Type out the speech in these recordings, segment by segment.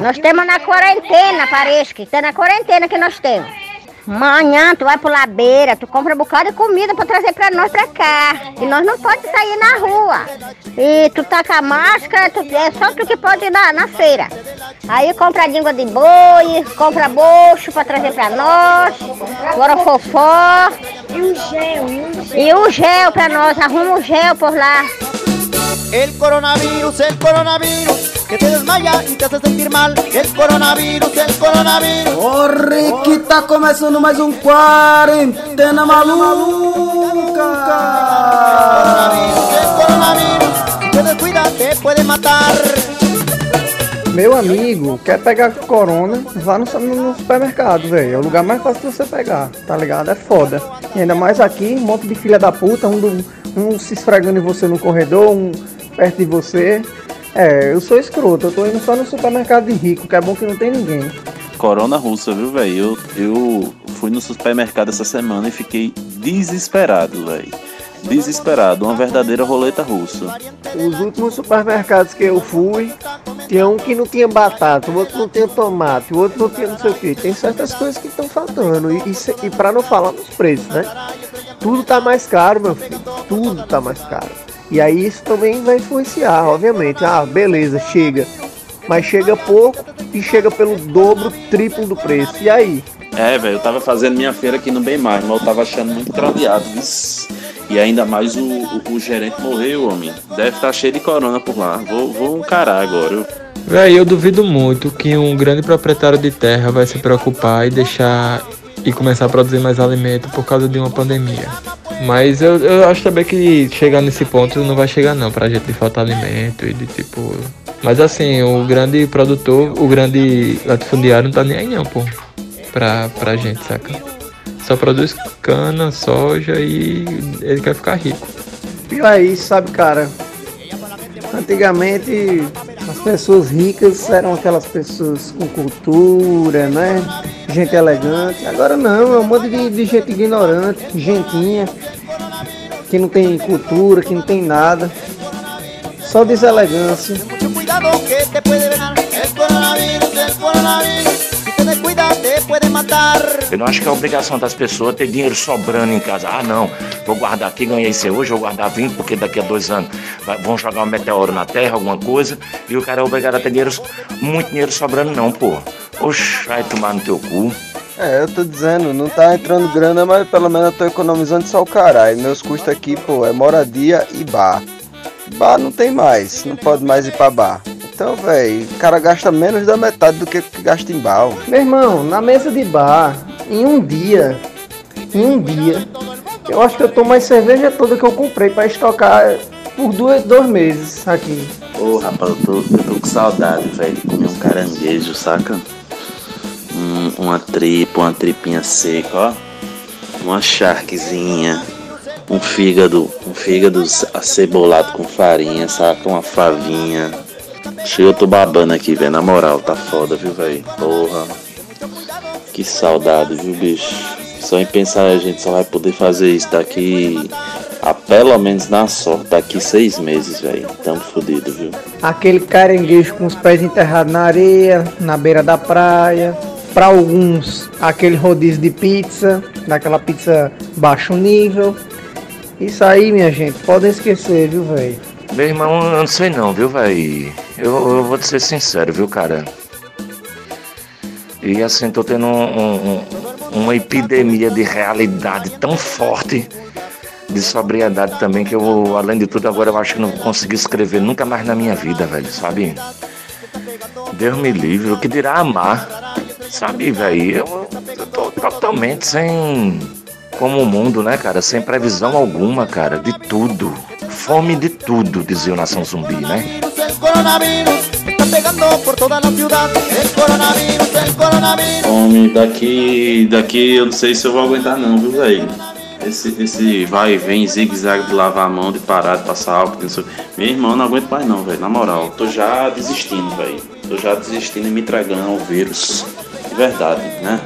Nós temos na quarentena, parece que tá na quarentena que nós temos. Manhã tu vai pro labeira, tu compra um bocado de comida pra trazer pra nós pra cá. E nós não pode sair na rua. E tu tá com a máscara, tu, é só tu que pode ir na, na feira. Aí compra língua de boi, compra bocho pra trazer pra nós, agora fofó. E o gel, e o gel. E o gel pra nós, arruma o gel por lá. El coronavirus, el coronavirus, que te desmaya y te hace sentir mal. El coronavirus, el coronavirus. Corre que tá começando mais um Quarentena Maluca! Coronavirus, el coronavirus, si te descuidas te puede matar. Meu amigo, quer pegar corona, vá no, no supermercado, velho. É o lugar mais fácil de você pegar, tá ligado? É foda. E ainda mais aqui, um monte de filha da puta, um, do- um se esfregando em você no corredor, um perto de você. É, eu sou escroto, eu tô indo só no supermercado de rico, que é bom que não tem ninguém. Corona russa, viu, velho? Eu, eu fui no supermercado essa semana e fiquei desesperado, velho. Desesperado, uma verdadeira roleta russa. Os últimos supermercados que eu fui, tinha um que não tinha batata, o outro não tinha tomate, o outro não tinha não sei o que. Tem certas coisas que estão faltando. E, e, e pra não falar nos preços, né? Tudo tá mais caro, meu filho. Tudo tá mais caro. E aí isso também vai influenciar, obviamente. Ah, beleza, chega. Mas chega pouco e chega pelo dobro, triplo do preço. E aí? É, velho, eu tava fazendo minha feira aqui no Bem Mais, mas eu tava achando muito craviado, viss. E ainda mais o, o, o gerente morreu, homem. Deve estar cheio de corona por lá. Vou, vou encarar agora. Eu- Véi, eu duvido muito que um grande proprietário de terra vai se preocupar e deixar e começar a produzir mais alimento por causa de uma pandemia. Mas eu, eu acho também que chegar nesse ponto não vai chegar não, pra gente faltar alimento e de tipo. Mas assim, o grande produtor, o grande latifundiário não tá nem aí não, pô. Pra, pra gente, saca? Só produz cana, soja e ele quer ficar rico. Pior isso, sabe, cara? Antigamente as pessoas ricas eram aquelas pessoas com cultura, né? Gente elegante. Agora não, é um monte de, de gente ignorante, gentinha, que não tem cultura, que não tem nada. Só deselegância. Cuidado que te. El coronavirus, el coronavirus, matar. Eu não acho que é obrigação das pessoas ter dinheiro sobrando em casa. Ah, não, vou guardar aqui, ganhei esse hoje, vou guardar 20, porque daqui a dois anos vão jogar um meteoro na Terra, alguma coisa, e o cara é obrigado a ter dinheiro, muito dinheiro sobrando, não, pô. Oxe, vai tomar no teu cu. É, eu tô dizendo, não tá entrando grana, mas pelo menos eu tô economizando só o caralho. Meus custos aqui, pô, é moradia e bar. Bar não tem mais, não pode mais ir pra bar. Então, velho, o cara gasta menos da metade do que gasta em bar. ó. Meu irmão, na mesa de bar, em um dia, em um dia, eu acho que eu tomo mais cerveja toda que eu comprei pra estocar por dois, dois meses aqui. Ô, rapaz, eu tô, eu tô com saudade, velho, de comer um caranguejo, saca? Um- uma tripa, uma tripinha seca, ó. Uma charquezinha. Um fígado, um fígado acebolado com farinha, saca? Uma favinha. Chega, eu tô babando aqui, velho, na moral, tá foda, viu, velho? Porra. Que saudade, viu, bicho? Só em pensar a gente só vai poder fazer isso daqui a pelo menos na sorte, daqui seis meses, velho. Tamo fudido, viu? Aquele caranguejo com os pés enterrados na areia, na beira da praia. Para alguns, aquele rodízio de pizza, daquela pizza baixo nível. Isso aí, minha gente, podem esquecer, viu, velho? Meu irmão, eu não sei não, viu, véi? Eu, eu vou te ser sincero, viu, cara? E assim, tô tendo um- um- um- uma epidemia de realidade tão forte, de sobriedade também, que eu, além de tudo, agora eu acho que não vou conseguir escrever nunca mais na minha vida, velho, sabe? Deus me livre, o que dirá amar, sabe, velho? Eu, eu tô totalmente sem. Como o mundo, né, cara? Sem previsão alguma, cara, de tudo. Fome de tudo, dizia o Nação Zumbi, né? El coronavirus está pegando por toda la ciudad. El coronavirus, el coronavirus. Homem, daqui, daqui eu não sei se eu vou aguentar não, viu, velho? Esse, esse vai e vem, zigue-zague de lavar a mão, de parar, de passar álcool, não sei. Meu irmão, não aguento mais não, velho, na moral. Tô já desistindo, velho. Tô já desistindo e me entregando ao vírus. De verdade, né?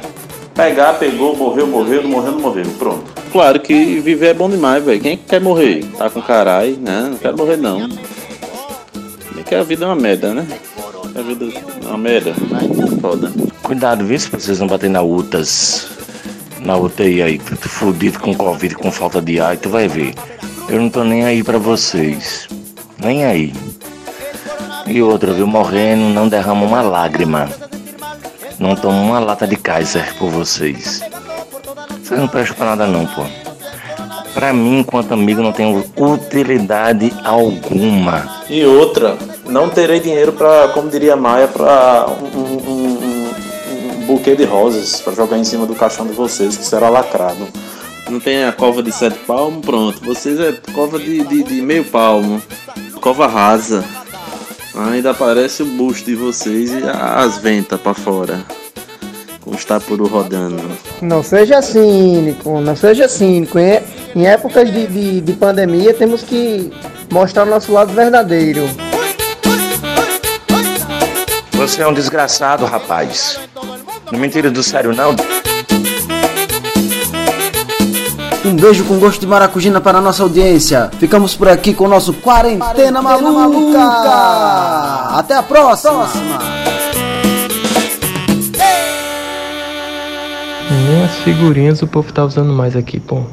Pegar, pegou, morreu, morreu, não morreu, não morreu. Pronto. Claro que viver é bom demais, velho. Quem que quer morrer? Tá com caralho, né? Não quero morrer não. Bem que a vida é uma merda, né? A vida é uma merda. Foda. Cuidado, vê se vocês não batem na UTAS. Na UTI aí, fudido com Covid, com falta de ar, tu vai ver. Eu não tô nem aí pra vocês. Nem aí. E outra, viu? Morrendo, não derrama uma lágrima. Não tomo uma lata de Kaiser por vocês. Vocês não prestam pra nada não, pô. Pra mim, enquanto amigo, não tem utilidade alguma. E outra, não terei dinheiro pra, como diria Maia, pra um, um, um, um buquê de rosas pra jogar em cima do caixão de vocês, que será lacrado. Não tem a cova de sete palmos, pronto. Vocês é cova de, de, de meio palmo. Cova rasa. Ainda aparece o busto de vocês e as ventas pra fora. Com os tapuru rodando. Não seja cínico, não seja cínico. Em, em épocas de, de, de pandemia temos que mostrar o nosso lado verdadeiro. Você é um desgraçado, rapaz. Não me tire do sério, não. Um beijo com gosto de maracujina para a nossa audiência. Ficamos por aqui com o nosso Quarentena, Maluca. Até a próxima. Nem as figurinhas o povo tá usando mais aqui, pô.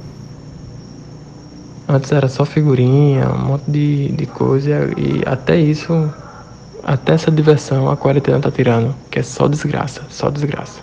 Antes era só figurinha, um monte de, de coisa e até isso, até essa diversão a quarentena tá tirando, que é só desgraça, só desgraça.